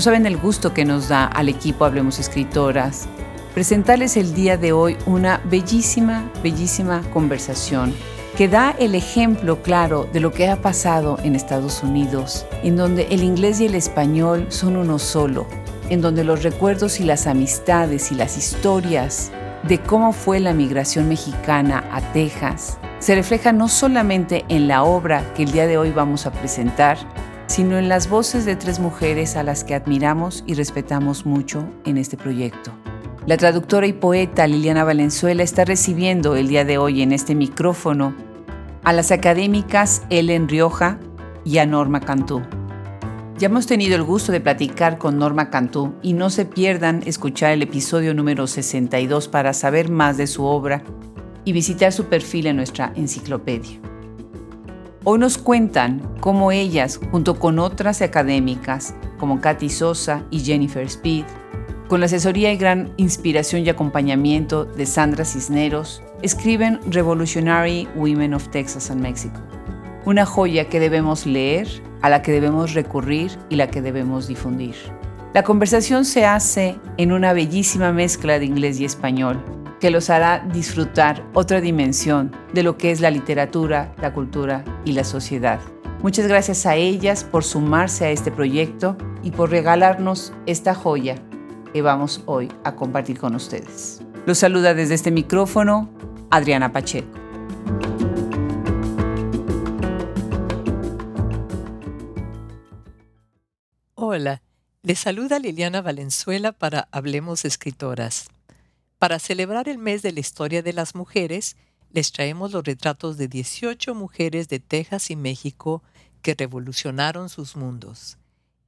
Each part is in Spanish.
No saben el gusto que nos da al equipo Hablemos Escritoras presentarles el día de hoy una bellísima, bellísima conversación que da el ejemplo claro de lo que ha pasado en Estados Unidos, en donde el inglés y el español son uno solo, en donde los recuerdos y las amistades y las historias de cómo fue la migración mexicana a Texas se reflejan no solamente en la obra que el día de hoy vamos a presentar, sino en las voces de tres mujeres a las que admiramos y respetamos mucho en este proyecto. La traductora y poeta Liliana Valenzuela está recibiendo el día de hoy en este micrófono a las académicas Ellen Rioja y a Norma Cantú. Ya hemos tenido el gusto de platicar con Norma Cantú y no se pierdan escuchar el episodio número 62 para saber más de su obra y visitar su perfil en nuestra enciclopedia. Hoy nos cuentan cómo ellas, junto con otras académicas como Katy Sosa y Jennifer Speed, con la asesoría y gran inspiración y acompañamiento de Sandra Cisneros, escriben Revolutionary Women of Texas and Mexico, una joya que debemos leer, a la que debemos recurrir y la que debemos difundir. La conversación se hace en una bellísima mezcla de inglés y español, que los hará disfrutar otra dimensión de lo que es la literatura, la cultura y la sociedad. Muchas gracias a ellas por sumarse a este proyecto y por regalarnos esta joya que vamos hoy a compartir con ustedes. Los saluda desde este micrófono Adriana Pacheco. Hola, les saluda Liliana Valenzuela para Hablemos Escritoras. Para celebrar el mes de la historia de las mujeres, les traemos los retratos de 18 mujeres de Texas y México que revolucionaron sus mundos.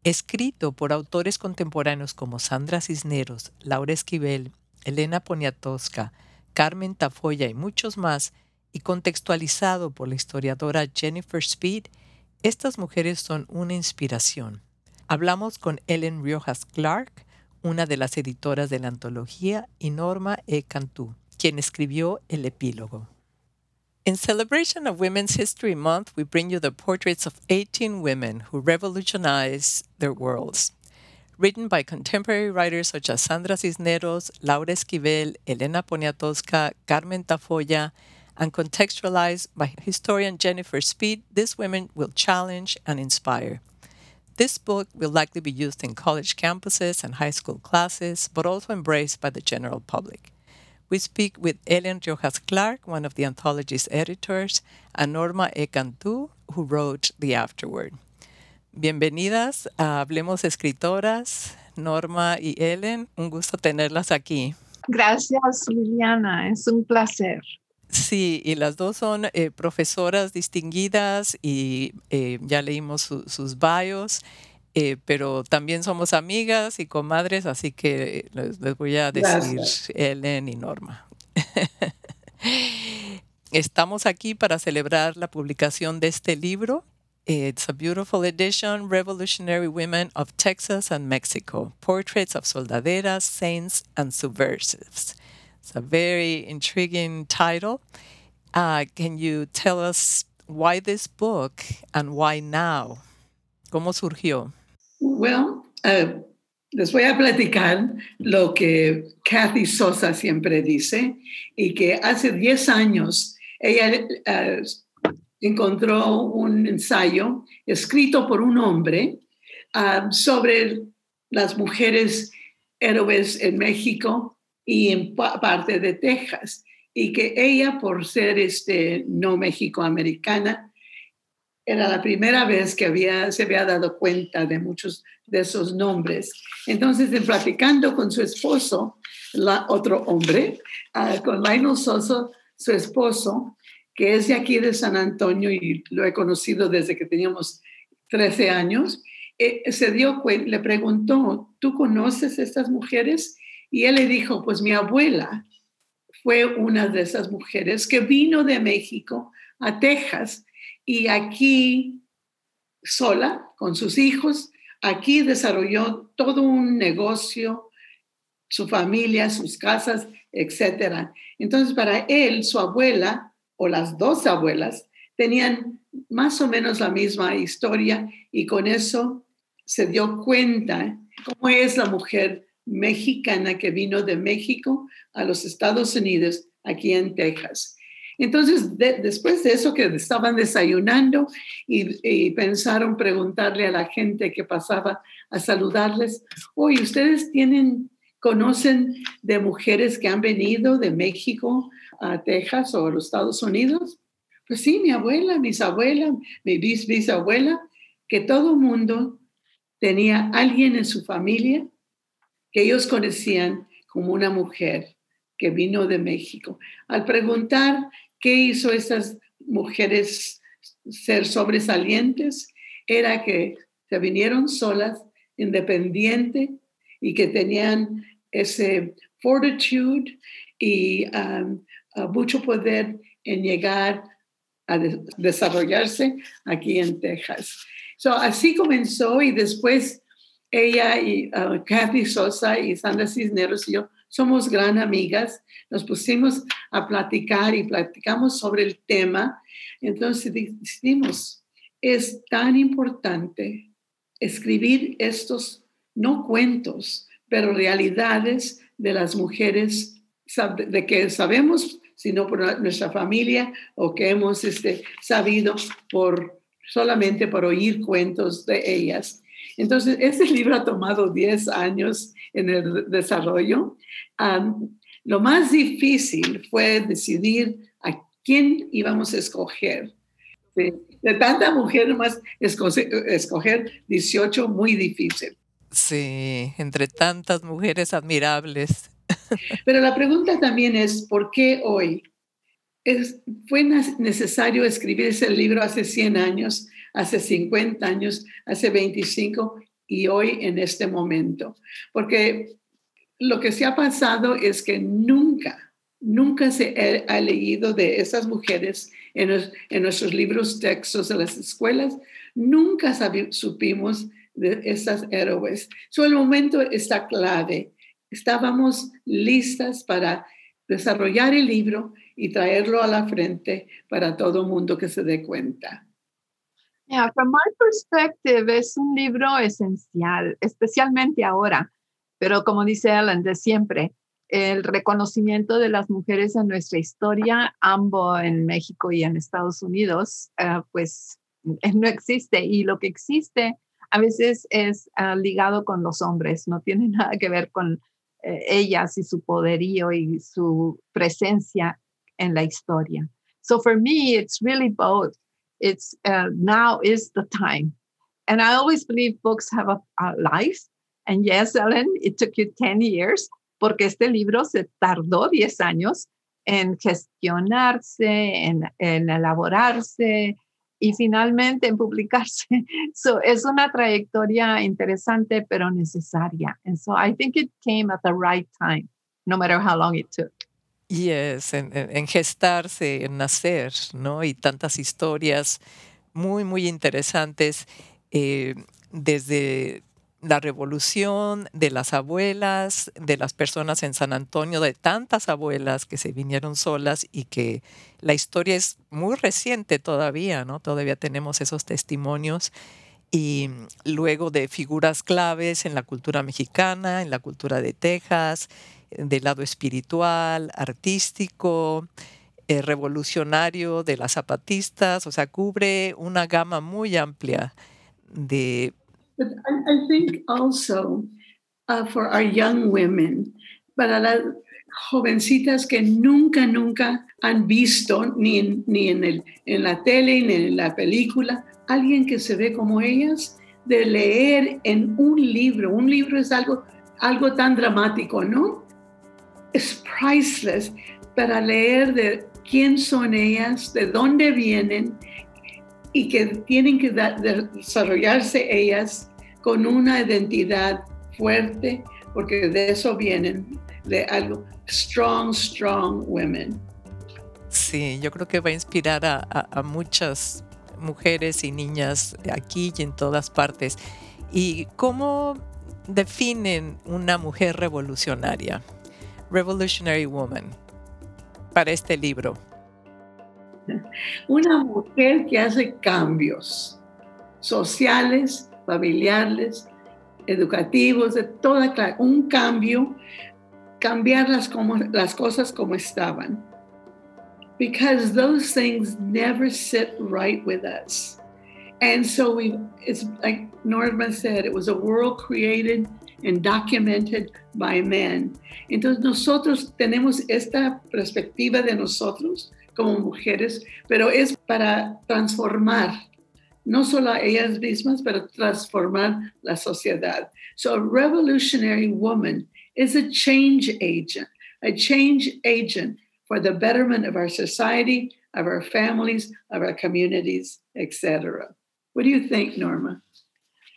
Escrito por autores contemporáneos como Sandra Cisneros, Laura Esquivel, Elena Poniatowska, Carmen Tafoya y muchos más, y contextualizado por la historiadora Jennifer Speed, estas mujeres son una inspiración. Hablamos con Ellen Riojas Clark, una de las editoras de la antología, y Norma E. Cantú, quien escribió el epílogo. In celebration of Women's History Month, we bring you the portraits of 18 women who revolutionized their worlds. Written by contemporary writers such as Sandra Cisneros, Laura Esquivel, Elena Poniatowska, Carmen Tafoya, and contextualized by historian Jennifer Speed, these women will challenge and inspire. This book will likely be used in college campuses and high school classes, but also embraced by the general public. We speak with Ellen Riojas Clark, one of the anthology's editors, and Norma E. Cantú, who wrote the afterword. Bienvenidas a Hablemos Escritoras, Norma y Ellen. Un gusto tenerlas aquí. Gracias, Liliana. Es un placer. Sí, y las dos son eh, profesoras distinguidas y eh, ya leímos sus bios, eh, pero también somos amigas y comadres, así que les, voy a decir Ellen y Norma. Estamos aquí para celebrar la publicación de este libro. It's a beautiful edition, Revolutionary Women of Texas and Mexico, Portraits of Soldaderas, Saints and Subversives. It's a very intriguing title. Uh, can you tell us why this book and why now? ¿Cómo surgió? Well, uh, les voy a platicar lo que Kathy Sosa siempre dice y que hace 10 años ella uh, encontró un ensayo escrito por un hombre uh, sobre las mujeres héroes en México y en parte de Texas. Y que ella, por ser este, no mexicoamericana, era la primera vez que había, se había dado cuenta de muchos de esos nombres. Entonces, en platicando con su esposo, la, otro hombre, ah, con Lionel Sosa, su esposo, que es de aquí de San Antonio y lo he conocido desde que teníamos 13 años, eh, se dio le preguntó, ¿tú conoces estas mujeres? Y él le dijo, pues mi abuela fue una de esas mujeres que vino de México a Texas y aquí sola, con sus hijos, aquí desarrolló todo un negocio, su familia, sus casas, etc. Entonces, para él, su abuela o las dos abuelas tenían más o menos la misma historia y con eso se dio cuenta cómo es la mujer mexicana que vino de México a los Estados Unidos, aquí en Texas. Entonces, después de eso que estaban desayunando y, pensaron preguntarle a la gente que pasaba a saludarles, oye, ¿ustedes tienen, conocen de mujeres que han venido de México a Texas o a los Estados Unidos? Pues sí, mi abuela, mis abuelas, mi bis, bisabuela, que todo mundo tenía alguien en su familia que ellos conocían como una mujer que vino de México. Al preguntar qué hizo esas mujeres ser sobresalientes, era que se vinieron solas, independiente y que tenían ese fortitude y um, mucho poder en llegar a desarrollarse aquí en Texas. So, así comenzó y después ella y uh, Kathy Sosa y Sandra Cisneros y yo somos gran amigas. Nos pusimos a platicar y platicamos sobre el tema. Entonces decidimos, es tan importante escribir estos, no cuentos, pero realidades de las mujeres, de que sabemos, sino por nuestra familia o que hemos este, sabido por solamente por oír cuentos de ellas. Entonces, este libro ha tomado 10 años en el desarrollo. lo más difícil fue decidir a quién íbamos a escoger. De, tanta mujer, más escoger 18, muy difícil. Sí, entre tantas mujeres admirables. Pero la pregunta también es, ¿por qué hoy? Es, fue necesario escribir ese libro hace 100 años, hace 50 años, hace 25 y hoy en este momento. Porque lo que se ha pasado es que nunca, nunca se ha, leído de esas mujeres en, nuestros libros, textos de las escuelas, nunca supimos de esas héroes. So, el momento está clave. Estábamos listas para desarrollar el libro y traerlo a la frente para todo mundo que se dé cuenta. Yeah, from my perspective, es un libro esencial, especialmente ahora, pero como dice Alan, de siempre, el reconocimiento de las mujeres en nuestra historia, ambos en México y en Estados Unidos, uh, pues no existe. Y lo que existe a veces es uh, ligado con los hombres, no tiene nada que ver con uh, ellas y su poderío y su presencia en la historia. So for me, it's really both. It's uh, now is the time. And I always believe books have a, a life. And yes, Ellen, it took you 10 years, porque este libro se tardó 10 años en gestionarse, en, en elaborarse y finalmente en publicarse. So es una trayectoria interesante, pero necesaria. And so I think it came at the right time, no matter how long it took. Yes, en, en, gestarse, en nacer, ¿no? Y tantas historias muy, muy interesantes eh, desde la revolución, de las abuelas, de las personas en San Antonio, de tantas abuelas que se vinieron solas y que la historia es muy reciente todavía, ¿no? Todavía tenemos esos testimonios y luego de figuras claves en la cultura mexicana, en la cultura de Texas, del lado espiritual, artístico, eh, revolucionario de las zapatistas, o sea, cubre una gama muy amplia de... But I, I think also uh, for our young women, para las jovencitas que nunca, nunca han visto ni en, ni en, el, en la tele ni en la película, alguien que se ve como ellas, de leer en un libro. Un libro es algo, algo tan dramático, ¿no? Es priceless para leer de quién son ellas, de dónde vienen y que tienen que desarrollarse ellas con una identidad fuerte, porque de eso vienen, de algo strong, strong women. Sí, yo creo que va a inspirar a, muchas mujeres y niñas aquí y en todas partes. ¿Y cómo definen una mujer revolucionaria? Revolutionary Woman para este libro? Una mujer que hace cambios sociales, familiares educativos, de toda clase, un cambio, cambiar las, como, las cosas como estaban. Because those things never sit right with us. And so we, it's like Norma said, it was a world created and documented by men. Entonces nosotros tenemos esta perspectiva de nosotros como mujeres, pero es para transformar no solo a ellas mismas, pero transformar la sociedad. So a revolutionary woman is a change agent, a change agent for the betterment of our society, of our families, of our communities, etc. What do you think, Norma?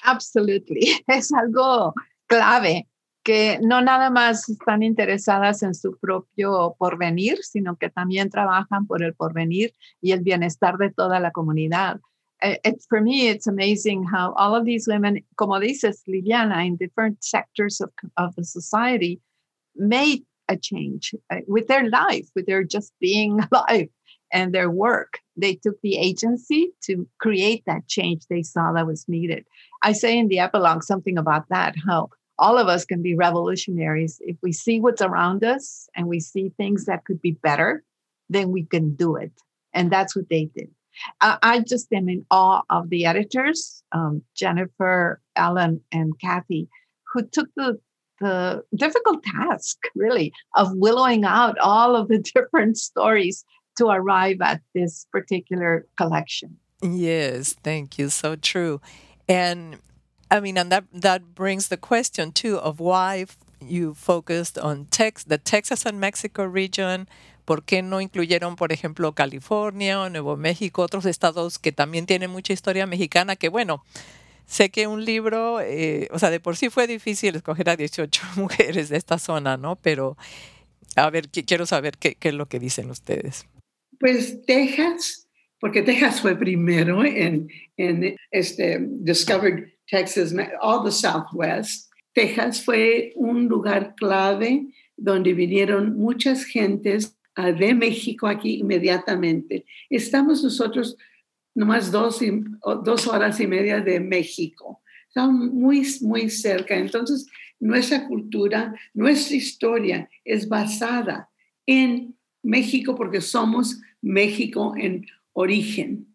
Absolutely. Es algo clave que no nada más están interesadas en su propio porvenir, sino que también trabajan por el porvenir y el bienestar de toda la comunidad. Eh, it's for me, it's amazing how all of these women, como dices Liliana, in different sectors of, of the society, made a change uh, with their life, with their just being alive and their work. They took the agency to create that change they saw that was needed. I say in the epilogue something about that, how all of us can be revolutionaries. If we see what's around us and we see things that could be better, then we can do it. And that's what they did. I, I just am in awe of the editors, um, Jennifer, Ellen, and Kathy, who took the the difficult task, really, of willowing out all of the different stories to arrive at this particular collection. Yes, thank you. So true. And I mean, and that that brings the question too of why you focused on Tex, the Texas and Mexico region, ¿Por qué no incluyeron, por ejemplo, California o Nuevo México, otros estados que también tienen mucha historia mexicana? Que bueno, sé que un libro, eh, o sea, de por sí fue difícil escoger a 18 mujeres de esta zona, ¿no? Pero a ver, quiero saber qué, qué es lo que dicen ustedes. Pues Texas, porque Texas fue primero en, en este Discovered Texas, all the Southwest. Texas fue un lugar clave donde vinieron muchas gentes de México aquí inmediatamente. Estamos nosotros nomás dos, dos horas y media de México. Estamos muy, muy cerca. Entonces, nuestra cultura, nuestra historia es basada en México porque somos México en origen.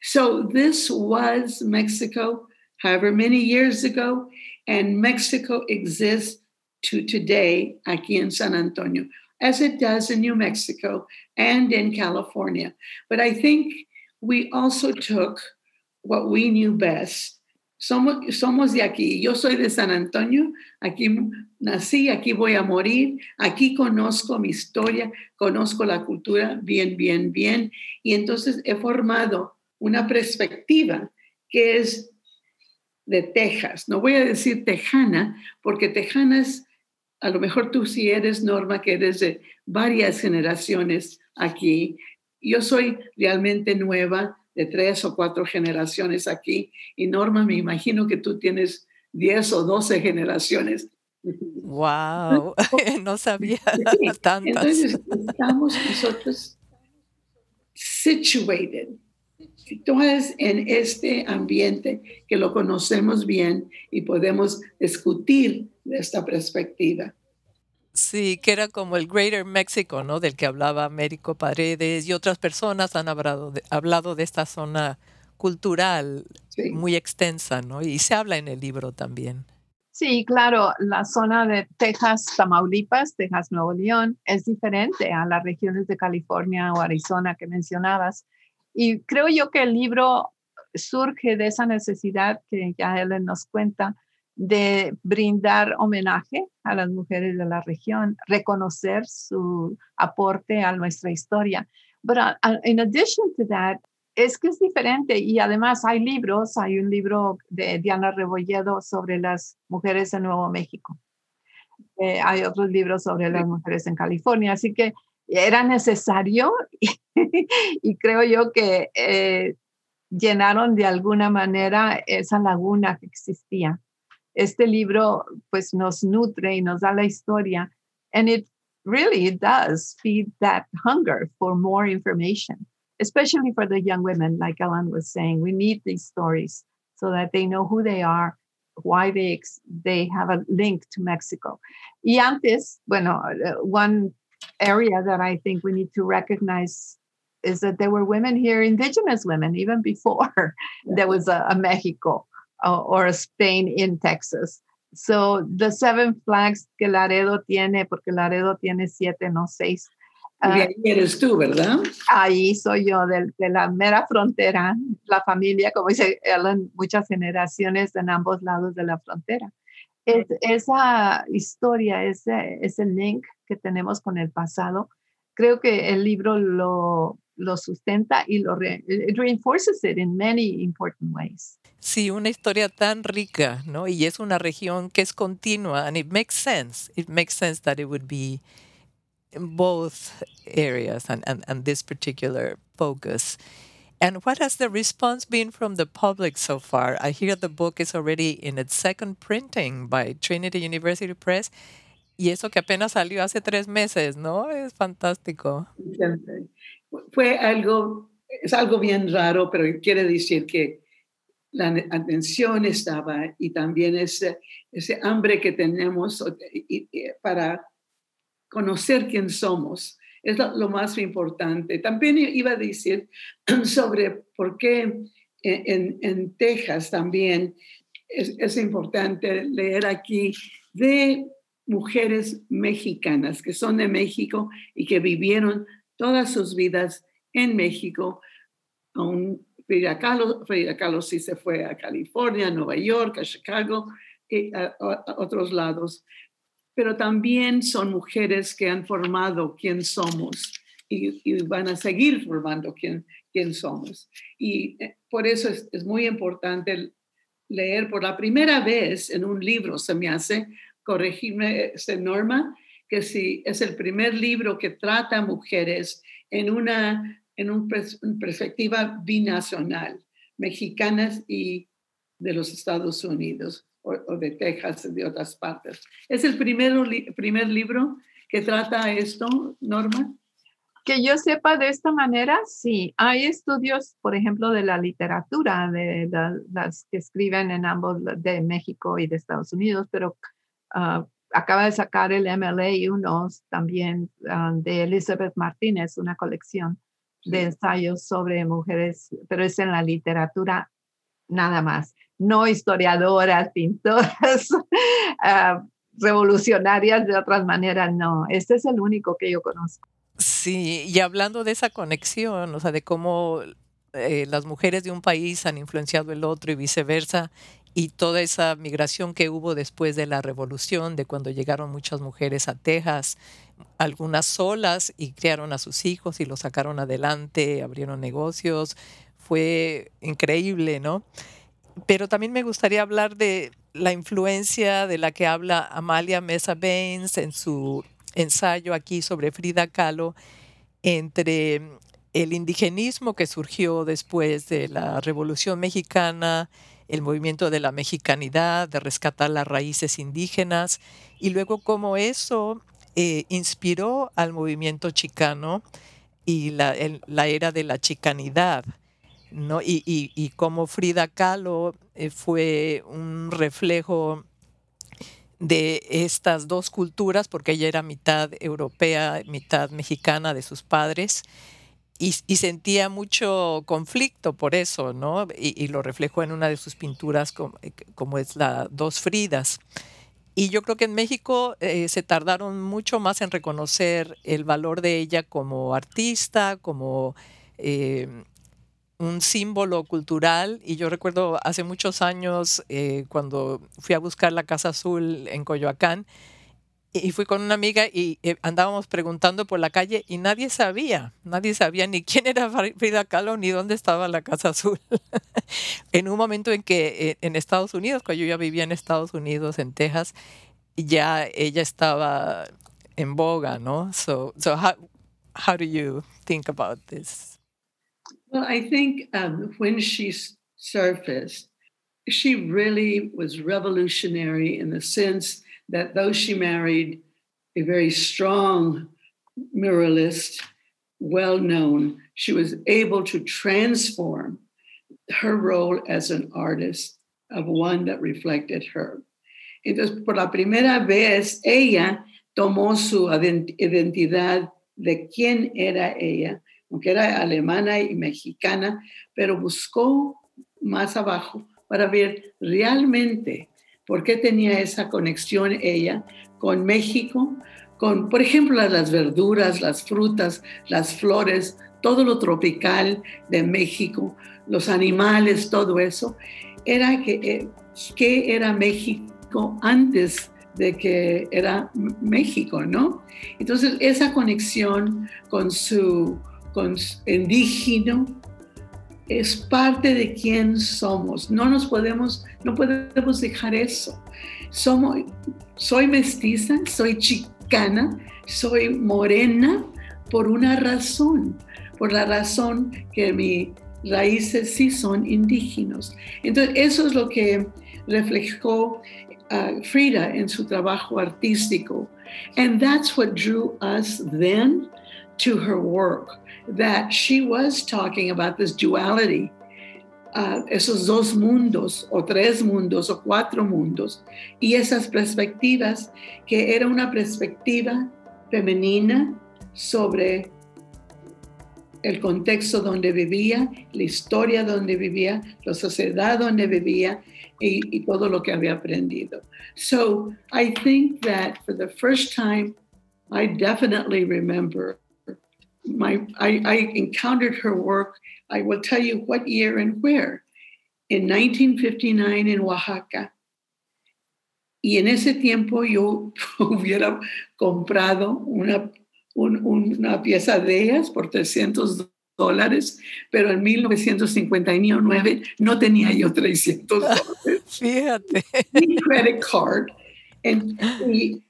So this was Mexico however many years ago, and Mexico exists to today aquí en San Antonio as it does in New Mexico and in California. But I think we also took what we knew best. Somos, somos de aquí. Yo soy de San Antonio. Aquí nací, aquí voy a morir. Aquí conozco mi historia, conozco la cultura bien, bien, bien. Y entonces he formado una perspectiva que es de Texas. No voy a decir tejana, porque tejana es a lo mejor tú sí eres, Norma, que eres de varias generaciones aquí. Yo soy realmente nueva, de tres o cuatro generaciones aquí. Y Norma, me imagino que tú tienes diez o doce generaciones. ¡Wow! no sabía tantas. Entonces, estamos nosotros situated, situadas en este ambiente que lo conocemos bien y podemos discutir de esta perspectiva. Sí, que era como el Greater Mexico, ¿no? Del que hablaba Américo Paredes y otras personas han hablado de, hablado de esta zona cultural muy extensa, ¿no? Y se habla en el libro también. Sí, claro, la zona de Texas, Tamaulipas, Texas, Nuevo León es diferente a las regiones de California o Arizona que mencionabas. Y creo yo que el libro surge de esa necesidad que ya Ellen nos cuenta de brindar homenaje a las mujeres de la región, reconocer su aporte a nuestra historia. But uh, uh, in addition to that, es que es diferente y además hay libros, hay un libro de Diana Rebolledo sobre las mujeres en Nuevo México. Eh, hay otros libros sobre las mujeres en California, así que era necesario y, creo yo que eh, llenaron de alguna manera esa laguna que existía este libro pues nos nutre y nos da la historia. And it really it does feed that hunger for more information, especially for the young women, like Alan was saying. We need these stories so that they know who they are, why they, they have a link to Mexico. Y antes, bueno, uh, one area that I think we need to recognize is that there were women here, indigenous women, even before there was a, a Mexico uh, or Spain in Texas. So the seven flags que Laredo tiene, porque Laredo tiene siete, no seis. Uh, ahí eres tú, ¿verdad? Ahí soy yo, de, de, la mera frontera, la familia, como dice Ellen, muchas generaciones en ambos lados de la frontera. Es, esa historia, ese, ese link que tenemos con el pasado, creo que el libro lo, lo sustenta y lo re, it reinforces it in many important ways. Sí, una historia tan rica, ¿no? Y es una región que es continua, and it makes sense. It makes sense that it would be in both areas and, and, and this particular focus. And what has the response been from the public so far? I hear the book is already in its second printing by Trinity University Press. Y eso que apenas salió hace tres meses, ¿no? Es fantástico. Fue algo, es algo bien raro, pero quiere decir que la atención estaba y también ese, ese hambre que tenemos para conocer quién somos. Es lo, más importante. También iba a decir sobre por qué en, en Texas también es, es, importante leer aquí de mujeres mexicanas que son de México y que vivieron todas sus vidas en México. Aún Frida Kahlo, Frida Kahlo sí se fue a California, a Nueva York, a Chicago y a, otros lados. Pero también son mujeres que han formado quién somos y, van a seguir formando quién, quién somos. Y eh, por eso es, es muy importante leer por la primera vez en un libro, se me hace, corregirme, esta norma, que si es el primer libro que trata mujeres en una, en una perspectiva binacional, mexicanas y de los Estados Unidos o, de Texas, de otras partes. ¿Es el primer, primer libro que trata esto, Norma? Que yo sepa de esta manera, sí. Hay estudios, por ejemplo, de la literatura, de, las que escriben en ambos, de México y de Estados Unidos, pero Ah, acaba de sacar el MLA unos también ah, de Elizabeth Martínez, una colección de ensayos sobre mujeres, pero es en la literatura nada más, no historiadoras, pintoras, ah, revolucionarias de otras maneras, no, este es el único que yo conozco. Sí, y hablando de esa conexión, o sea, de cómo eh, las mujeres de un país han influenciado el otro y viceversa, y toda esa migración que hubo después de la revolución, de cuando llegaron muchas mujeres a Texas, algunas solas y criaron a sus hijos y los sacaron adelante, abrieron negocios, fue increíble, ¿no? Pero también me gustaría hablar de la influencia de la que habla Amalia Mesa Baines en su ensayo aquí sobre Frida Kahlo entre el indigenismo que surgió después de la Revolución Mexicana, el movimiento de la mexicanidad, de rescatar las raíces indígenas, y luego cómo eso eh, inspiró al movimiento chicano y la, era de la chicanidad. ¿no? Y, y, cómo Frida Kahlo eh, fue un reflejo de estas dos culturas, porque ella era mitad europea, mitad mexicana de sus padres, y, sentía mucho conflicto por eso, ¿no? Y, lo reflejó en una de sus pinturas eh, como, es la Dos Fridas. Y yo creo que en México eh, se tardaron mucho más en reconocer el valor de ella como artista, como eh, un símbolo cultural. Y yo recuerdo hace muchos años, cuando fui a buscar la Casa Azul en Coyoacán, y fui con una amiga y eh, andábamos preguntando por la calle y nadie sabía, nadie sabía ni quién era Frida Kahlo ni dónde estaba la Casa Azul. en un momento en que eh, en Estados Unidos, cuando yo ya vivía en Estados Unidos, en Texas, ya ella estaba en boga, ¿no? So, so how, how do you think about this? Well, I think um, when she surfaced, she really was revolutionary in the sense that though she married a very strong muralist, well known, she was able to transform her role as an artist of one that reflected her. Entonces, por la primera vez, ella tomó su identidad de quién era ella, aunque era alemana y mexicana, pero buscó más abajo para ver realmente por qué tenía esa conexión ella con México, con, por ejemplo, las verduras, las frutas, las flores, todo lo tropical de México, los animales, todo eso, era que, eh, era México antes de que era México, ¿no? Entonces, esa conexión con su, con indígena es parte de quién somos. No nos podemos, no podemos dejar eso. Soy mestiza, soy chicana, soy morena por una razón, por la razón que mis raíces sí son indígenas. Entonces, eso es lo que reflejó uh, Frida en su trabajo artístico. And that's what drew us then to her work, that she was talking about this duality, uh, esos dos mundos, o tres mundos, o cuatro mundos, y esas perspectivas, que era una perspectiva femenina sobre el contexto donde vivía, la historia donde vivía, la sociedad donde vivía y, y todo lo que había aprendido. So I think that for the first time, I definitely remember my I, I encountered her work. I will tell you what year and where. In 1959 in Oaxaca. Y en ese tiempo yo hubiera comprado una una pieza de ellas por 300 dólares, pero en 1959 no tenía yo 300 dólares. Fíjate. Mi credit card. y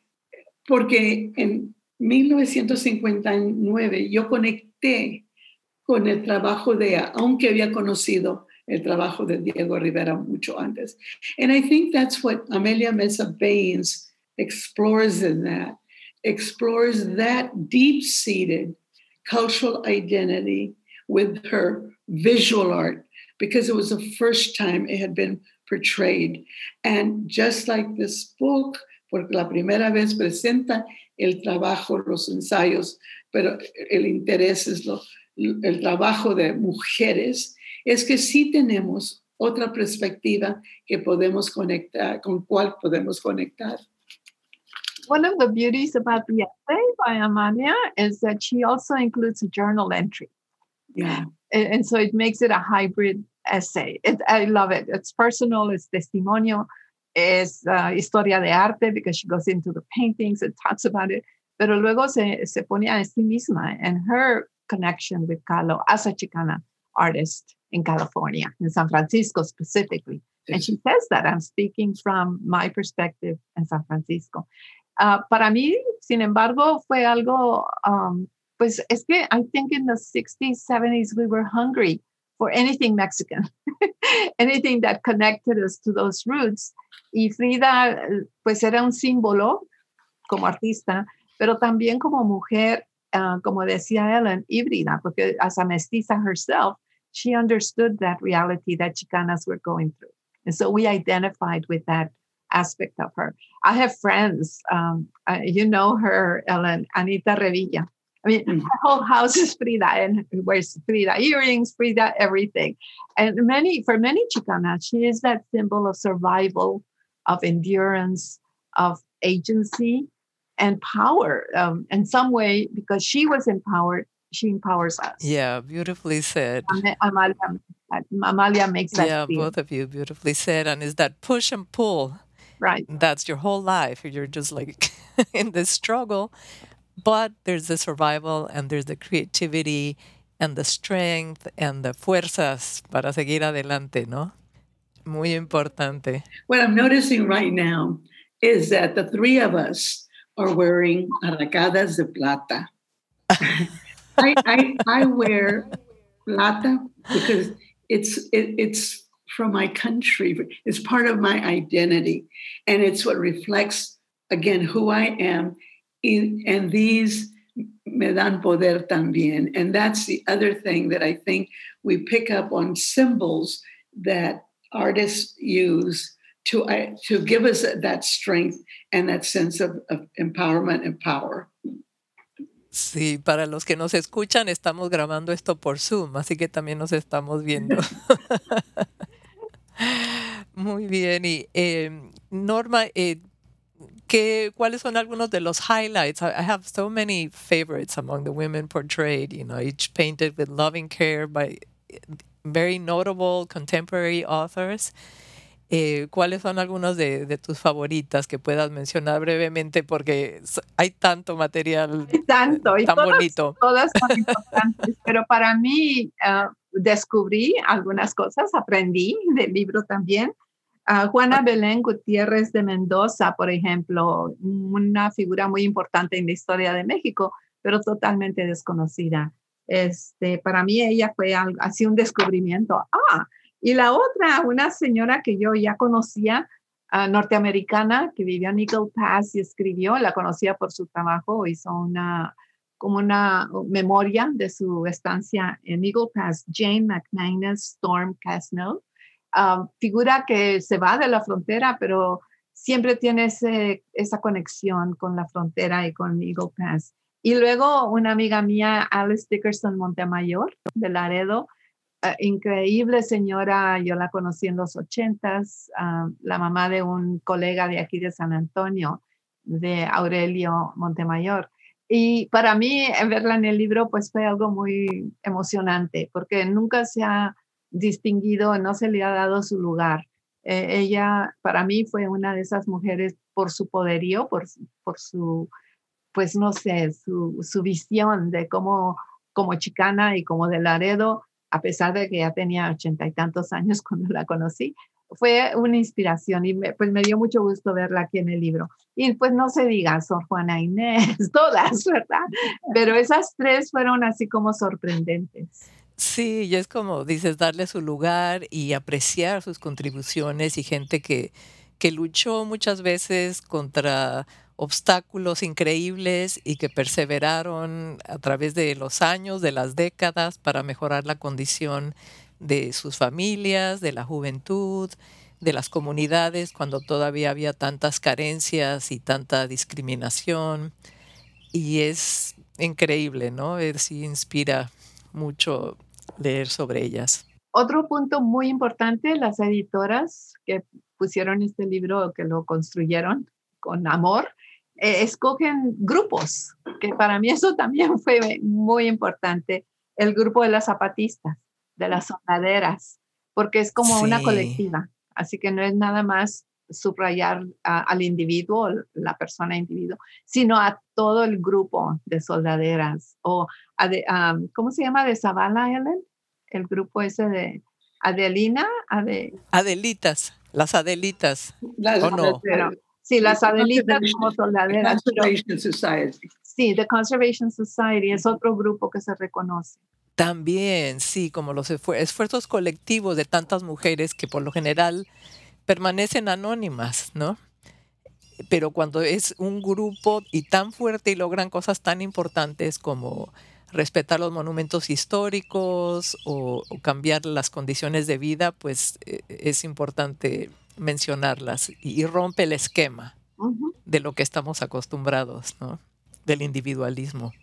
porque en 1959 yo conecté con el trabajo de aunque había conocido el trabajo de Diego Rivera mucho antes. And I think that's what Amelia Mesa Baines explores in that. explores that deep seated cultural identity with her visual art because it was the first time it had been portrayed. And just like this book, porque la primera vez presenta el trabajo, los ensayos, pero el interés es lo, el trabajo de mujeres, es que sí tenemos otra perspectiva que podemos conectar, con cual podemos conectar. one of the beauties about the essay by Amalia is that she also includes a journal entry. Yeah. And, and so it makes it a hybrid essay. It, I love it. It's personal, it's testimonio, it's uh, historia de arte because she goes into the paintings and talks about it. Pero luego se, se pone a sí misma and her connection with Carlo as a Chicana artist in California, in San Francisco specifically. And she says that I'm speaking from my perspective in San Francisco. Uh, para mí, sin embargo, fue algo, um, pues es que I think in the 60s, 70s, we were hungry for anything Mexican, anything that connected us to those roots. Y Frida, pues era un símbolo como artista, pero también como mujer, uh, como decía Ellen, híbrida, porque as a mestiza herself, she understood that reality that Chicanas were going through. And so we identified with that aspect of her. I have friends, um, uh, you know her, Ellen, Anita Revilla. I mean, mm. her whole house is Frida and wears Frida earrings, Frida everything. And many, for many Chicanas, she is that symbol of survival, of endurance, of agency and power. Um, in some way, because she was empowered, she empowers us. Yeah, beautifully said. Amalia, Amalia makes that. Yeah, clear. both of you beautifully said. And is that push and pull Right. That's your whole life. You're just like in this struggle. But there's the survival and there's the creativity and the strength and the fuerzas para seguir adelante, ¿no? Muy importante. What I'm noticing right now is that the three of us are wearing arracadas de plata. I, I, I wear plata because it's it, it's from my country. It's part of my identity. And it's what reflects, again, who I am. And these me dan poder también. And that's the other thing that I think we pick up on symbols that artists use to, uh, to give us that strength and that sense of, of empowerment and power. Sí, para los que nos escuchan, estamos grabando esto por Zoom, así que también nos estamos viendo. Muy bien. Y eh, Norma, eh, ¿qué, ¿cuáles son algunos de los highlights? I have so many favorites among the women portrayed, you know, each painted with loving care by very notable contemporary authors. Eh, ¿Cuáles son algunos de, de, tus favoritas que puedas mencionar brevemente? Porque hay tanto material hay tanto, y tan todas, bonito. Todas son importantes, pero para mí uh, descubrí algunas cosas, aprendí del libro también. Uh, Juana Belén Gutiérrez de Mendoza, por ejemplo, una figura muy importante en la historia de México, pero totalmente desconocida. Este, para mí ella fue así un descubrimiento. Ah, y la otra, una señora que yo ya conocía, uh, norteamericana, que vivió en Eagle Pass y escribió, la conocía por su trabajo, hizo una, como una memoria de su estancia en Eagle Pass, Jane McManus Storm Casnell, uh, figura que se va de la frontera, pero siempre tiene esa conexión con la frontera y con Eagle Pass. Y luego una amiga mía, Alice Dickerson Montemayor, de Laredo, Uh, increíble señora, yo la conocí en los ochentas, uh, la mamá de un colega de aquí de San Antonio, de Aurelio Montemayor. Y para mí, verla en el libro, pues fue algo muy emocionante, porque nunca se ha distinguido, no se le ha dado su lugar. Eh, ella, para mí, fue una de esas mujeres por su poderío, por, por su, pues no sé, su, su visión de cómo, como chicana y como de Laredo, a pesar de que ya tenía ochenta y tantos años cuando la conocí, fue una inspiración y me, pues me dio mucho gusto verla aquí en el libro. Y pues no se diga, Sor Juana Inés, todas, ¿verdad? Pero esas tres fueron así como sorprendentes. Sí, y es como dices, darle su lugar y apreciar sus contribuciones y gente que, que luchó muchas veces contra obstáculos increíbles y que perseveraron a través de los años, de las décadas, para mejorar la condición de sus familias, de la juventud, de las comunidades, cuando todavía había tantas carencias y tanta discriminación. Y es increíble, ¿no? Sí inspira mucho leer sobre ellas. Otro punto muy importante, las editoras que pusieron este libro, que lo construyeron con amor, eh, escogen grupos, que para mí eso también fue muy importante, el grupo de las zapatistas, de las soldaderas, porque es como sí. una colectiva, así que no es nada más subrayar a, al individuo, la persona individuo, sino a todo el grupo de soldaderas, o, a de, um, ¿cómo se llama? De Zavala, Ellen, el grupo ese de Adelina, Ade... Adelitas, las Adelitas, Las, ¿o no? Pero, Sí, las Adelitas como soldaderas. The Conservation Society. Sí, The Conservation Society es otro grupo que se reconoce. También, sí, como los esfuerzos colectivos de tantas mujeres que por lo general permanecen anónimas, ¿no? Pero cuando es un grupo y tan fuerte y logran cosas tan importantes como respetar los monumentos históricos o, o cambiar las condiciones de vida, pues eh, es importante mencionarlas y, y rompe el esquema uh -huh. de lo que estamos acostumbrados, ¿no? Del individualismo.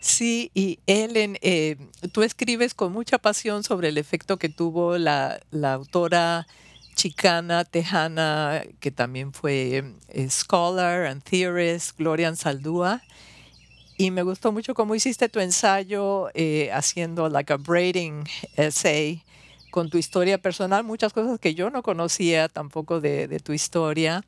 Sí, y Ellen, eh, tú escribes con mucha pasión sobre el efecto que tuvo la, la autora chicana, tejana, que también fue eh, scholar and theorist, Gloria Ansaldúa. Y me gustó mucho cómo hiciste tu ensayo eh, haciendo like a braiding essay con tu historia personal, muchas cosas que yo no conocía tampoco de, tu historia,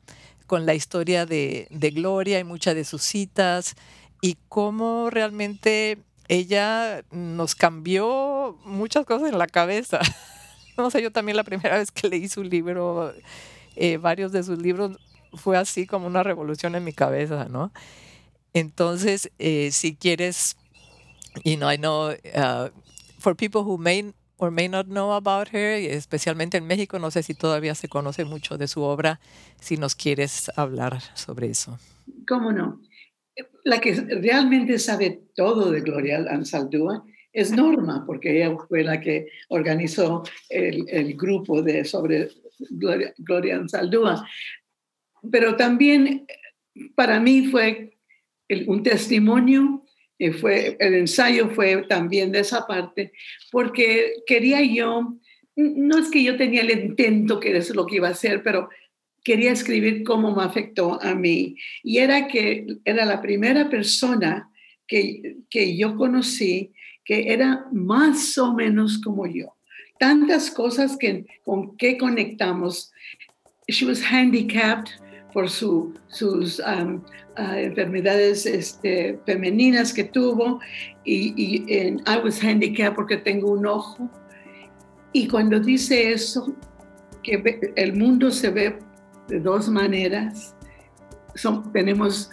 con la historia de, Gloria y muchas de sus citas, y cómo realmente ella nos cambió muchas cosas en la cabeza. no sé, yo también la primera vez que leí su libro, eh, varios de sus libros, fue así como una revolución en mi cabeza, ¿no? Entonces, eh, si quieres, you know, I know uh, for people who may or may not know about her, especialmente en México, no sé si todavía se conoce mucho de su obra, si nos quieres hablar sobre eso. ¿Cómo no? La que realmente sabe todo de Gloria Ansaldúa es Norma, porque ella fue la que organizó el, el grupo de sobre Gloria, Gloria Ansaldúa. Pero también para mí fue un testimonio, y fue, el ensayo fue también de esa parte, porque quería yo, no es que yo tenía el intento que es lo que iba a hacer, pero quería escribir cómo me afectó a mí. Y era que era la primera persona que, que yo conocí que era más o menos como yo. Tantas cosas que, con que conectamos. She was handicapped por su, sus um, uh, enfermedades este, femeninas que tuvo y, y en, I was handicapped porque tengo un ojo. Y cuando dice eso, que el mundo se ve de dos maneras, Son, tenemos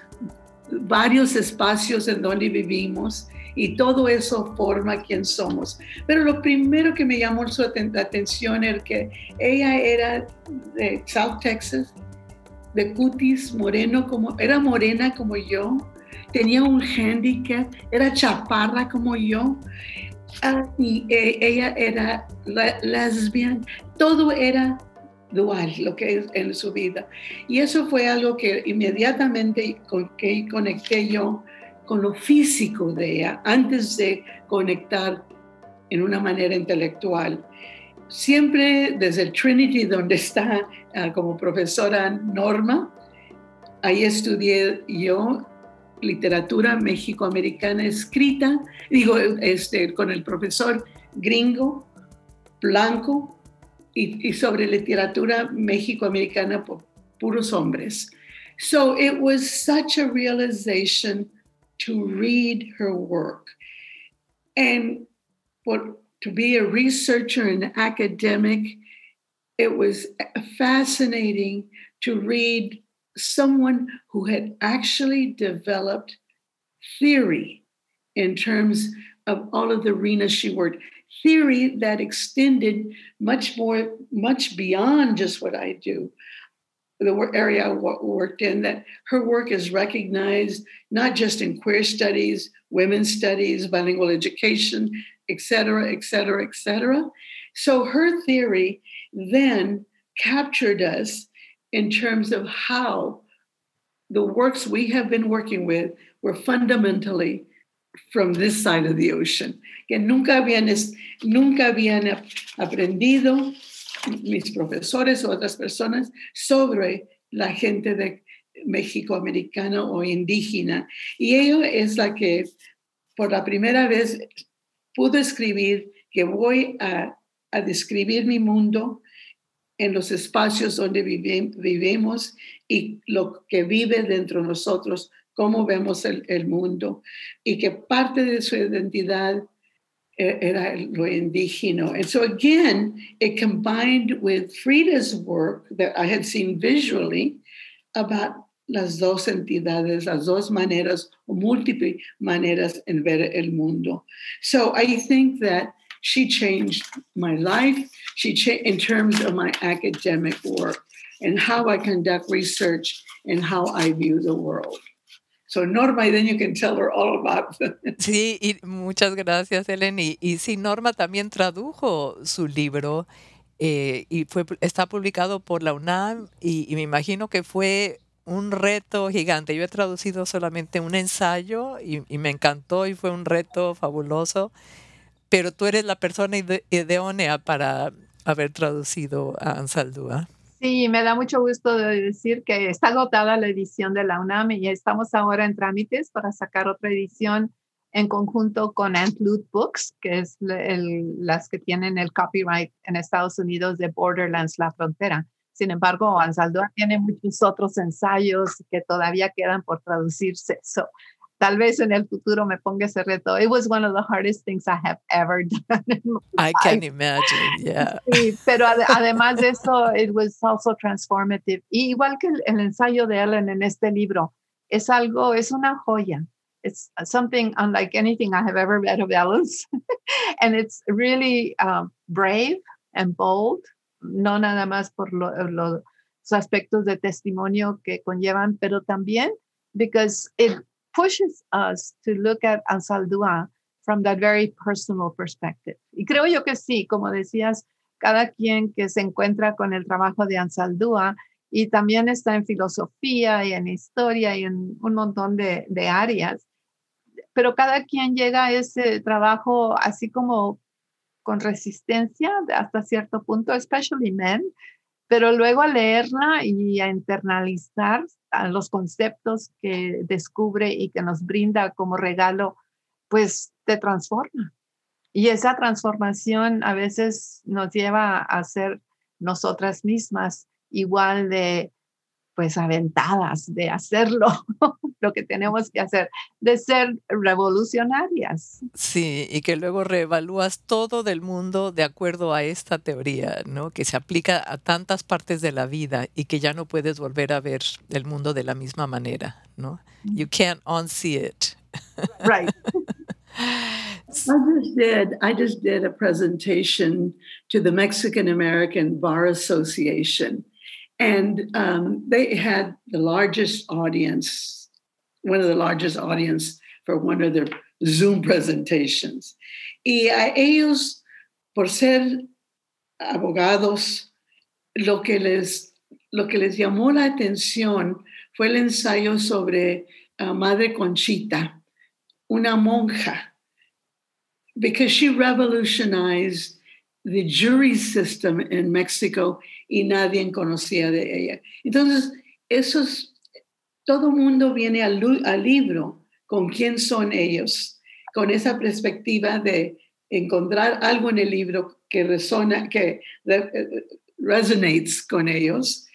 varios espacios en donde vivimos y todo eso forma quién somos. Pero lo primero que me llamó su atención era que ella era de South Texas, de cutis moreno, como, era morena como yo, tenía un handicap, era chaparra como yo, ah, y eh, ella era lesbian, todo era dual, lo que es en su vida. Y eso fue algo que inmediatamente con que conecté yo con lo físico de ella, antes de conectar en una manera intelectual siempre desde el Trinity, donde está uh, como profesora Norma, ahí estudié yo literatura mexicoamericana escrita, digo, este, con el profesor gringo, blanco, y, y sobre literatura mexicoamericana por puros hombres. So it was such a realization to read her work. And por, to be a researcher and academic, it was fascinating to read someone who had actually developed theory in terms of all of the arenas she worked theory that extended much more much beyond just what i do the area I worked in that her work is recognized not just in queer studies, women's studies, bilingual education, et cetera, et cetera, et cetera. So her theory then captured us in terms of how the works we have been working with were fundamentally from this side of the ocean, que nunca habían, nunca habían aprendido mis profesores o otras personas sobre la gente de México americano o indígena. Y ello es la que por la primera vez pudo escribir que voy a, a describir mi mundo en los espacios donde vivimos y lo que vive dentro de nosotros, cómo vemos el, el mundo y que parte de su identidad era lo indígena. And so again, it combined with Frida's work that I had seen visually about las dos entidades, las dos maneras o múltiples maneras en ver el mundo. So I think that she changed my life. She changed in terms of my academic work and how I conduct research and how I view the world. So Norma, then you can tell her all about Sí, y muchas gracias, Helen. Y, y sí, Norma también tradujo su libro eh, y fue, está publicado por la UNAM y, me imagino que fue un reto gigante. Yo he traducido solamente un ensayo y, y, me encantó y fue un reto fabuloso, pero tú eres la persona idónea para haber traducido a Ansaldúa. Sí, me da mucho gusto de decir que está agotada la edición de la UNAM y estamos ahora en trámites para sacar otra edición en conjunto con Antlut Books, que es las que tienen el copyright en Estados Unidos de Borderlands, la frontera. Sin embargo, Ansaldúa tiene muchos otros ensayos que todavía quedan por traducirse. Tal vez en el futuro me ponga ese reto. It was one of the hardest things I have ever done. I can imagine, yeah. Sí, pero ad además de eso, it was also transformative. Y igual que el, el, ensayo de Ellen en este libro, es algo, es una joya. It's something unlike anything I have ever read of Ellen's. and it's really um, brave and bold, no nada más por lo, lo, los aspectos de testimonio que conllevan, pero también because it pushes us to look at Ansaldúa from that very personal perspective. Y creo yo que sí, como decías, cada quien que se encuentra con el trabajo de Ansaldúa y también está en filosofía y en historia y en un montón de, de áreas, pero cada quien llega a ese trabajo así como con resistencia hasta cierto punto, especially men, pero luego a leerla y a internalizar los conceptos que descubre y que nos brinda como regalo, pues te transforma. Y esa transformación a veces nos lleva a ser nosotras mismas igual de pues aventadas de hacerlo, lo que tenemos que hacer, de ser revolucionarias. Sí, y que luego reevalúas todo del mundo de acuerdo a esta teoría, ¿no? Que se aplica a tantas partes de la vida y que ya no puedes volver a ver el mundo de la misma manera, ¿no? You can't unsee it. Right. I just did. I just did a presentation to the Mexican American Bar Association and um, they had the largest audience, one of the largest audience for one of their Zoom presentations. Y a ellos, por ser abogados, lo que les, lo que les llamó la atención fue el ensayo sobre uh, Madre Conchita, una monja, because she revolutionized the jury system in Mexico y nadie conocía de ella. Entonces, eso es, todo mundo viene al, al libro con quién son ellos, con esa perspectiva de encontrar algo en el libro que resona, que resonates con ellos.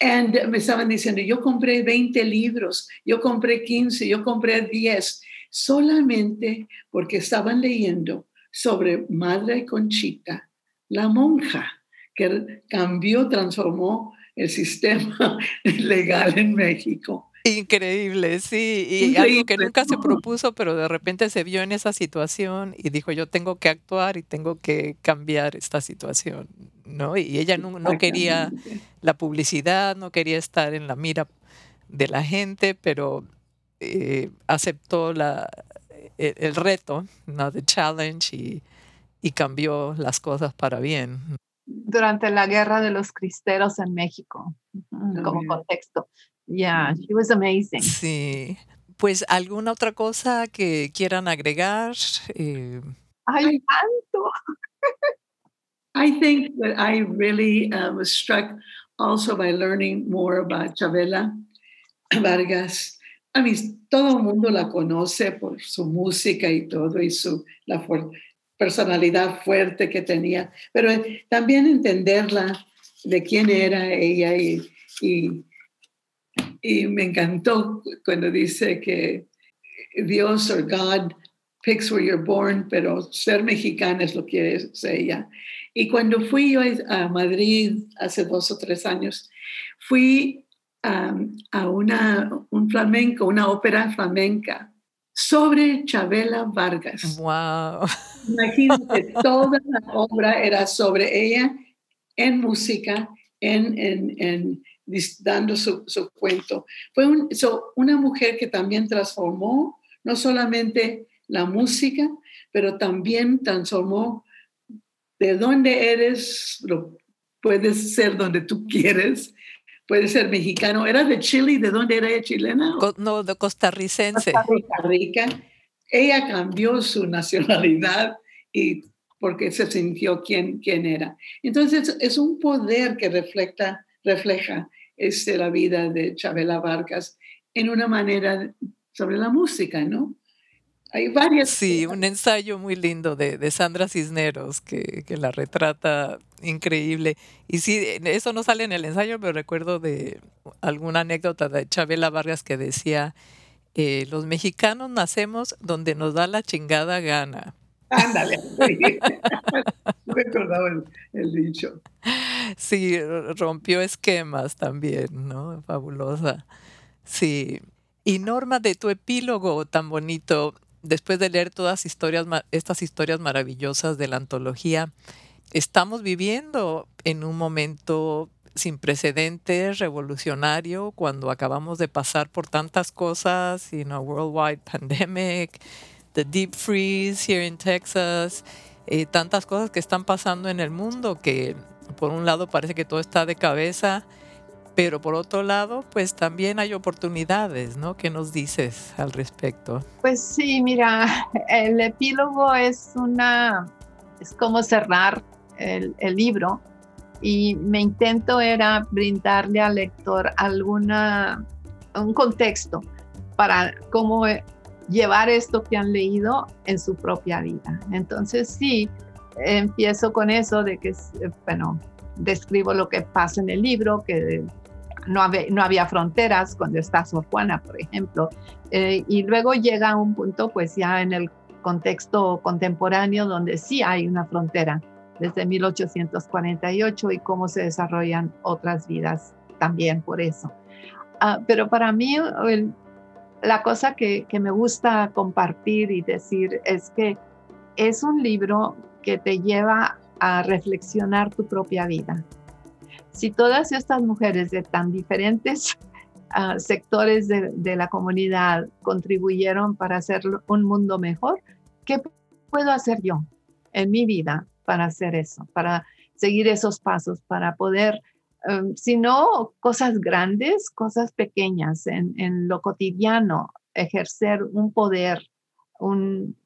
Y me estaban diciendo, yo compré 20 libros, yo compré 15, yo compré 10, solamente porque estaban leyendo sobre Madre Conchita, la monja que cambió, transformó el sistema legal en México. Increíble, sí, y algo que nunca se propuso, pero de repente se vio en esa situación y dijo, yo tengo que actuar y tengo que cambiar esta situación, ¿no? Y ella no, no quería la publicidad, no quería estar en la mira de la gente, pero eh, aceptó la, el, el, reto, ¿no? The challenge y, y cambió las cosas para bien durante la guerra de los cristeros en México, como contexto. Yeah, she was amazing. Sí. Pues, ¿alguna otra cosa que quieran agregar? Eh... ¡Ay, tanto! I think that I really uh, was struck also by learning more about Chabela Vargas. I mean, todo el mundo la conoce por su música y todo, y su, la, personalidad fuerte que tenía, pero también entenderla de quién era ella y, y, y me encantó cuando dice que Dios o God picks where you're born, pero ser mexicana es lo que es ella. Y cuando fui yo a Madrid hace dos o tres años, fui um, a una, un flamenco, una ópera flamenca sobre Chabela Vargas. ¡Wow! Imagínate, toda la obra era sobre ella en música, en, en, en dando su, su, cuento. Fue un, una mujer que también transformó no solamente la música, pero también transformó de dónde eres, lo, puedes ser donde tú quieres, puede ser mexicano. ¿Era de Chile? ¿De dónde era ella chilena? No, de costarricense. Costa Rica. Ella cambió su nacionalidad y porque se sintió quién, quién era. Entonces es un poder que refleja, refleja este, la vida de Chabela Vargas en una manera sobre la música, ¿no? Hay varias. Sí, un ensayo muy lindo de, de Sandra Cisneros que, que, la retrata increíble. Y sí, eso no sale en el ensayo, pero recuerdo de alguna anécdota de Chabela Vargas que decía, eh, los mexicanos nacemos donde nos da la chingada gana. Ándale, no recordaba el, el dicho. Sí, rompió esquemas también, ¿no? Fabulosa. Sí. Y Norma, de tu epílogo tan bonito, después de leer todas historias, estas historias maravillosas de la antología, estamos viviendo en un momento sin precedentes, revolucionario, cuando acabamos de pasar por tantas cosas, you know, worldwide pandemic, the deep freeze here in Texas, eh, tantas cosas que están pasando en el mundo que por un lado parece que todo está de cabeza, pero por otro lado, pues también hay oportunidades, ¿no? ¿Qué nos dices al respecto? Pues sí, mira, el epílogo es una, es como cerrar el, el libro y mi intento era brindarle al lector alguna, un contexto para cómo llevar esto que han leído en su propia vida. Entonces sí, empiezo con eso de que, bueno, describo lo que pasa en el libro, que no había, fronteras cuando está Sor Juana, por ejemplo, eh, y luego llega un punto, pues ya en el contexto contemporáneo, donde sí hay una frontera desde 1848 y cómo se desarrollan otras vidas también por eso. Ah, pero para mí la cosa que me gusta compartir y decir es que es un libro que te lleva a reflexionar tu propia vida. Si todas estas mujeres de tan diferentes uh, sectores de, de, la comunidad contribuyeron para hacer un mundo mejor, ¿qué puedo hacer yo en mi vida para hacer eso, para seguir esos pasos, para poder, um, si no cosas grandes, cosas pequeñas en, en lo cotidiano, ejercer un poder, un,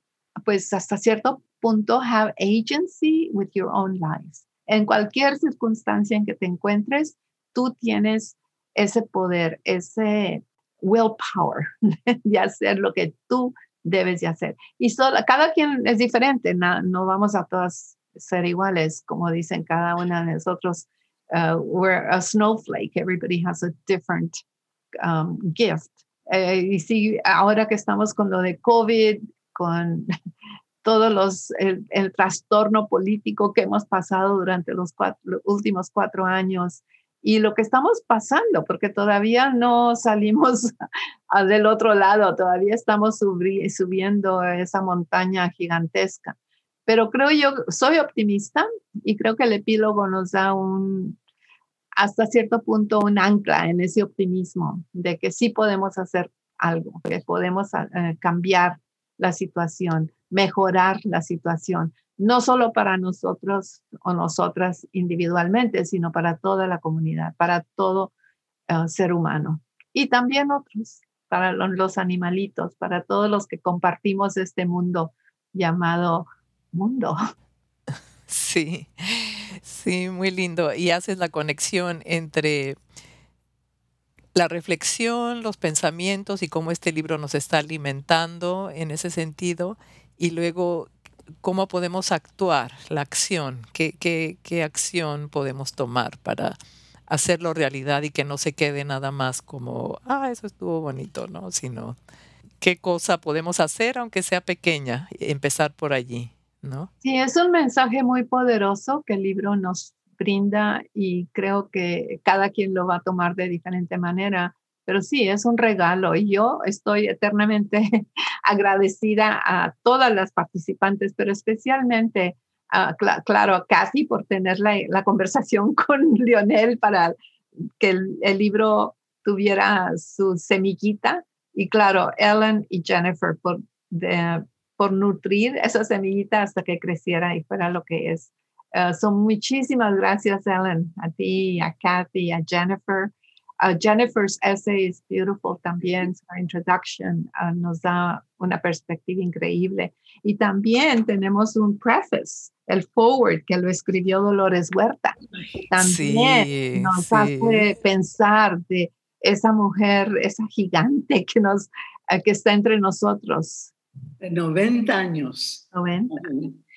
pues hasta cierto punto, have agency with your own lives. En cualquier circunstancia en que te encuentres, tú tienes ese poder, ese willpower de hacer lo que tú debes de hacer. Y cada quien es diferente, no, no vamos a todas ser iguales, como dicen cada una de nosotros. Uh, we're a snowflake, everybody has a different um, gift. Eh, y sí, ahora que estamos con lo de COVID, con todos los, el, el, trastorno político que hemos pasado durante los, cuatro, los últimos cuatro años y lo que estamos pasando, porque todavía no salimos del otro lado, todavía estamos subiendo esa montaña gigantesca. Pero creo yo, soy optimista y creo que el epílogo nos da un, hasta cierto punto, un ancla en ese optimismo de que sí podemos hacer algo, que podemos uh, cambiar la situación, mejorar la situación, no solo para nosotros o nosotras individualmente, sino para toda la comunidad, para todo uh, ser humano y también otros, para los animalitos, para todos los que compartimos este mundo llamado mundo. Sí, sí, muy lindo. Y haces la conexión entre la reflexión, los pensamientos y cómo este libro nos está alimentando en ese sentido. Y luego, cómo podemos actuar, la acción, qué, qué, qué acción podemos tomar para hacerlo realidad y que no se quede nada más como, ah, eso estuvo bonito, ¿no? Sino qué cosa podemos hacer, aunque sea pequeña, empezar por allí. Sí, es un mensaje muy poderoso que el libro nos brinda y creo que cada quien lo va a tomar de diferente manera, pero sí, es un regalo y yo estoy eternamente agradecida a todas las participantes, pero especialmente, a, claro, a Kathy por tener la, la conversación con Lionel para que el, el libro tuviera su semillita y claro, Ellen y Jennifer por de, por nutrir esa semillita hasta que creciera y fuera lo que es. Uh, son muchísimas gracias, Ellen, a ti, a Kathy, a Jennifer. Uh, Jennifer's essay is beautiful también, su introduction uh, nos da una perspectiva increíble. Y también tenemos un preface, el forward, que lo escribió Dolores Huerta. También sí, nos sí. hace pensar de esa mujer, esa gigante que, nos, que está entre nosotros, de 90 años. 90.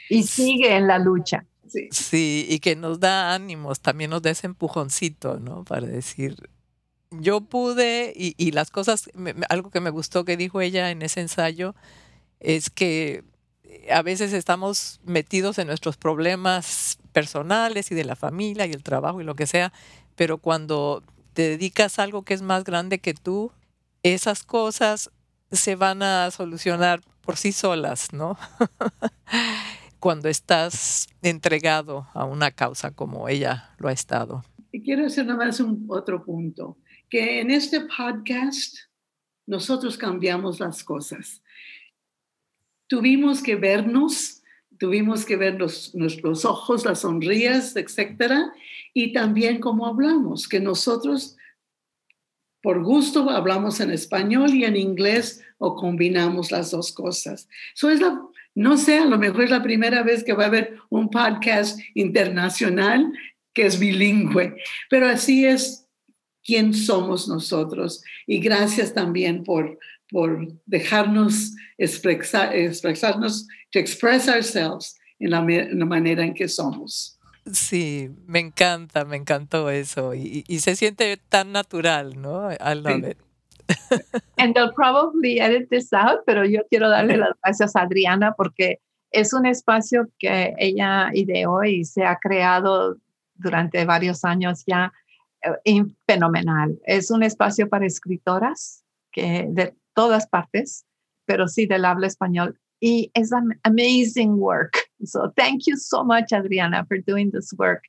Y sigue en la lucha. Sí. sí, y que nos da ánimos, también nos da ese empujoncito, ¿no? Para decir, yo pude, y, las cosas, me, algo que me gustó que dijo ella en ese ensayo, es que a veces estamos metidos en nuestros problemas personales y de la familia y el trabajo y lo que sea, pero cuando te dedicas a algo que es más grande que tú, esas cosas se van a solucionar por sí solas, ¿no? Cuando estás entregado a una causa como ella lo ha estado. Y quiero hacer nada más un otro punto, que en este podcast nosotros cambiamos las cosas. tuvimos que vernos, tuvimos que ver los, nuestros ojos, las sonrías, etcétera, y también cómo hablamos, que nosotros por gusto hablamos en español y en inglés o combinamos las dos cosas. Eso es la, no sé, a lo mejor es la primera vez que va a haber un podcast internacional que es bilingüe, pero así es quién somos nosotros. Y gracias también por, por dejarnos expresar, expresarnos, to express ourselves en la, en la manera en que somos. Sí, me encanta, me encantó eso. Y, y se siente tan natural, ¿no? I love sí. it. And they'll probably edit this out, pero yo quiero darle las gracias a Adriana porque es un espacio que ella ideó y se ha creado durante varios años ya fenomenal. Es un espacio para escritoras que de todas partes, pero sí del habla español. Y es amazing work. So thank you so much, Adriana, for doing this work.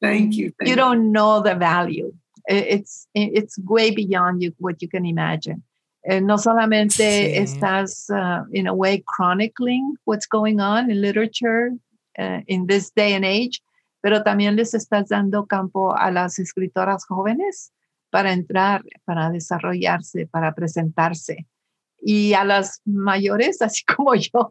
Thank you. Thank you don't know the value. It's, it's way beyond you, what you can imagine. Eh, no solamente sí. estás, uh, in a way, chronicling what's going on in literature uh, in this day and age, pero también les estás dando campo a las escritoras jóvenes para entrar, para desarrollarse, para presentarse y a las mayores, así como yo,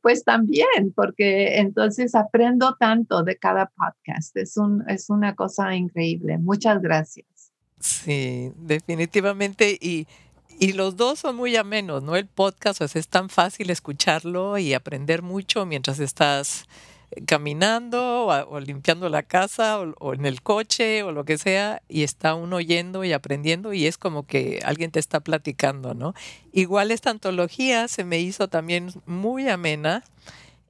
pues también, porque entonces aprendo tanto de cada podcast. Es, un, es una cosa increíble. Muchas gracias. Sí, definitivamente. Y, y los dos son muy amenos, ¿no? El podcast pues, es tan fácil escucharlo y aprender mucho mientras estás caminando o, limpiando la casa o, en el coche o lo que sea y está uno oyendo y aprendiendo y es como que alguien te está platicando, ¿no? Igual esta antología se me hizo también muy amena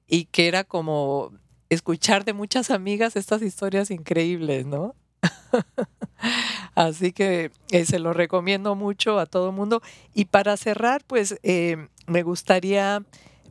y que era como escuchar de muchas amigas estas historias increíbles, ¿no? Así que eh, se lo recomiendo mucho a todo mundo. Y para cerrar, pues eh, me gustaría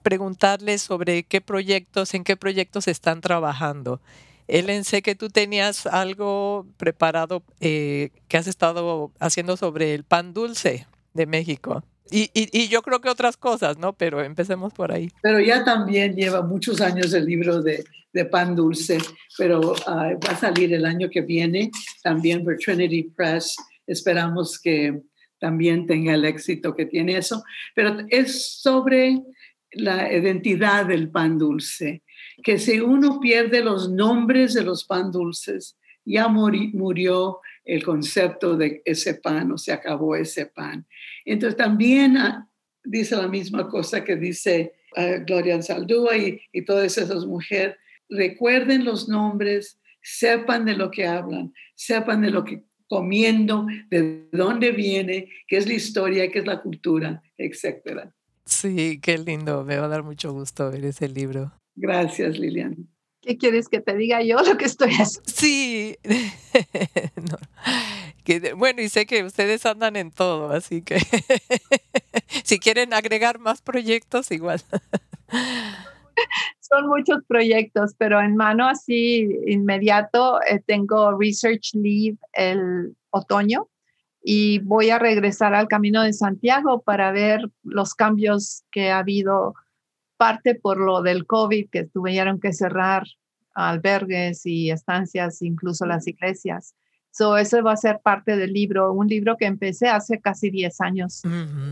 preguntarles sobre qué proyectos, en qué proyectos están trabajando. Ellen, sé que tú tenías algo preparado eh, que has estado haciendo sobre el pan dulce de México. Y, y, y, yo creo que otras cosas, ¿no? Pero empecemos por ahí. Pero ya también lleva muchos años el libro de, de pan dulce, pero uh, va a salir el año que viene también por Trinity Press. Esperamos que también tenga el éxito que tiene eso. Pero es sobre la identidad del pan dulce, que si uno pierde los nombres de los pan dulces, ya murió el concepto de ese pan o se acabó ese pan. Entonces también ah, dice la misma cosa que dice uh, Gloria Saldúa y, y todas esas mujeres, recuerden los nombres, sepan de lo que hablan, sepan de lo que comiendo, de dónde viene, qué es la historia, qué es la cultura, etcétera. Sí, qué lindo. Me va a dar mucho gusto ver ese libro. Gracias, Lilian. ¿Qué quieres que te diga yo lo que estoy haciendo? Sí. no. que, bueno, y sé que ustedes andan en todo, así que si quieren agregar más proyectos, igual. Son muchos proyectos, pero en mano así inmediato eh, tengo Research Leave el otoño y voy a regresar al Camino de Santiago para ver los cambios que ha habido, parte por lo del COVID, que tuvieron que cerrar albergues y estancias, incluso las iglesias. So, eso va a ser parte del libro, un libro que empecé hace casi 10 años.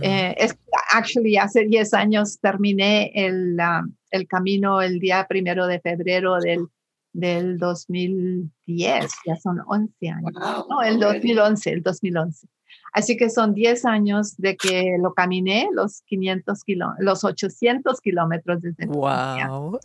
Eh, es, actually, hace 10 años terminé el, uh, el camino el día primero de febrero del del 2010, ya son 11 años. Wow, no, el 2011, el 2011. Así que son 10 años de que lo caminé, los 500 kilómetros, los 800 kilómetros desde Wow.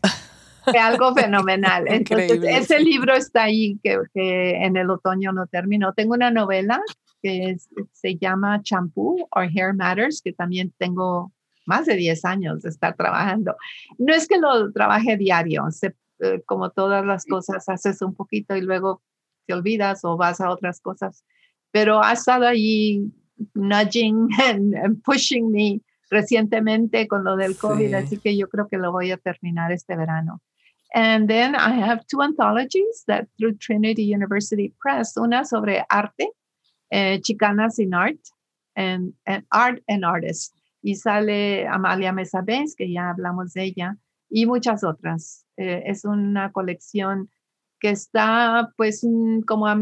Fue algo fenomenal. Entonces, ese libro está ahí que, que, en el otoño no terminó. Tengo una novela que es, se llama Shampoo or Hair Matters, que también tengo más de 10 años de estar trabajando. No es que lo trabaje diario, se eh, como todas las cosas, haces un poquito y luego te olvidas o vas a otras cosas. Pero ha estado allí nudging and, and pushing me recientemente con lo del COVID, sí. así que yo creo que lo voy a terminar este verano. And then I have two anthologies that through Trinity University Press, una sobre arte, eh, Chicanas in Art, and, and Art and Artists, y sale Amalia Mesa Benz, que ya hablamos de ella, y muchas otras. Eh, es una colección que está pues como a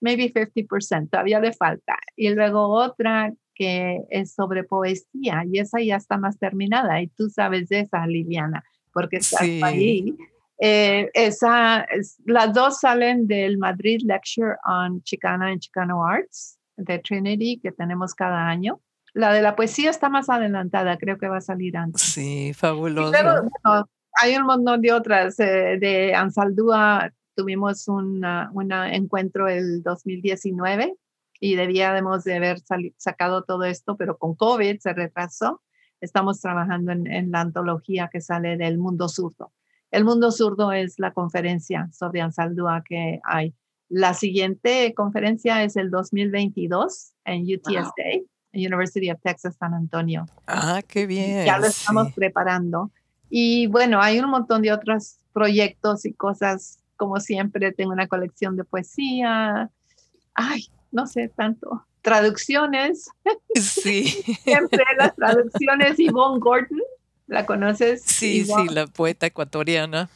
maybe 50%, todavía le falta. Y luego otra que es sobre poesía y esa ya está más terminada y tú sabes de esa, Liliana, porque estás ahí. Eh, esa, las dos salen del Madrid Lecture on Chicana and Chicano Arts de Trinity que tenemos cada año. La de la poesía está más adelantada, creo que va a salir antes. Sí, fabuloso. Hay un montón de otras. Eh, de Ansaldúa tuvimos un encuentro el 2019 y debíamos de haber sacado todo esto, pero con COVID se retrasó. Estamos trabajando en, la antología que sale del Mundo Zurdo. El Mundo Zurdo es la conferencia sobre Ansaldúa que hay. La siguiente conferencia es el 2022 en UTSA, University of Texas San Antonio. Ah, qué bien. Ya lo estamos preparando. Y bueno, hay un montón de otros proyectos y cosas, como siempre, tengo una colección de poesía. Ay, no sé, tanto. Traducciones. Sí. siempre las traducciones. Yvonne Gordon, ¿la conoces? Sí, sí, la poeta ecuatoriana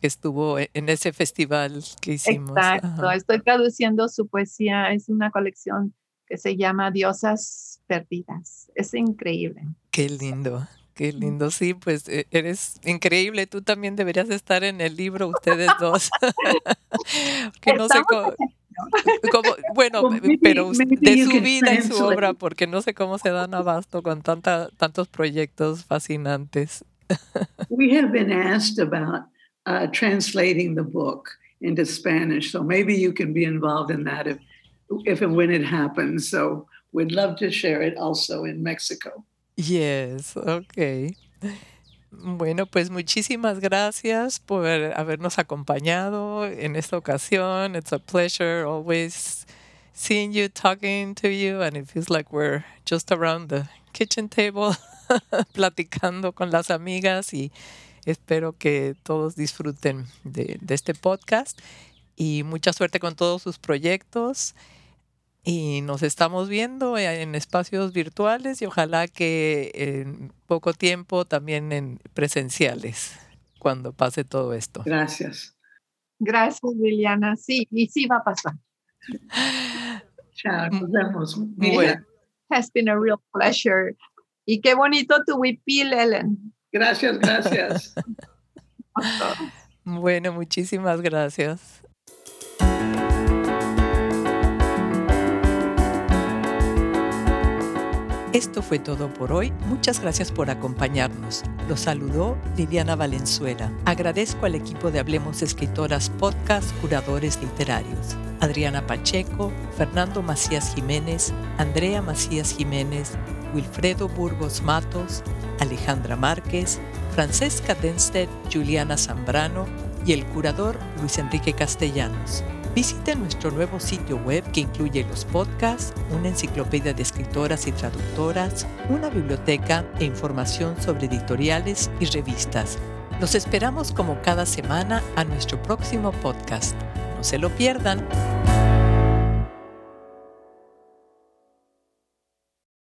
que estuvo e, en ese festival que hicimos. Exacto, estoy traduciendo su poesía. Es una colección que se llama Diosas Perdidas. Es increíble. Qué lindo. Qué lindo, sí, pues e, eres increíble. Tú también deberías estar en el libro, ustedes dos. que no sé cómo, bueno, pero de su vida y su obra, porque no sé cómo se dan abasto con tanta, tantos proyectos fascinantes. we have been asked about uh, translating the book into Spanish, so maybe you can be involved in that if, if and when it happens. So we'd love to share it also in Mexico. Yes, okay. Bueno, pues muchísimas gracias por habernos acompañado en esta ocasión. It's a pleasure always seeing you, talking to you, and it feels like we're just around the kitchen table platicando con las amigas y espero que todos disfruten de, de este podcast y mucha suerte con todos sus proyectos y nos estamos viendo en espacios virtuales y ojalá que en poco tiempo también en presenciales cuando pase todo esto. Gracias. Gracias, Liliana. Sí, y sí va a pasar. Chao, nos vemos. Bueno. Has been a real pleasure. Y qué bonito tu huipil, Ellen. Gracias, gracias. bueno, muchísimas gracias. Esto fue todo por hoy. Muchas gracias por acompañarnos. Los saludó Liliana Valenzuela. Agradezco al equipo de Hablemos Escritoras Podcast Curadores Literarios. Adriana Pacheco, Fernando Macías Jiménez, Andrea Macías Jiménez, Wilfredo Burgos Matos, Alejandra Márquez, Francesca Denstedt, Juliana Zambrano y el curador Luis Enrique Castellanos. Visite nuestro nuevo sitio web que incluye los podcasts, una enciclopedia de escritoras y traductoras, una biblioteca e información sobre editoriales y revistas. Los esperamos como cada semana a nuestro próximo podcast. No se lo pierdan.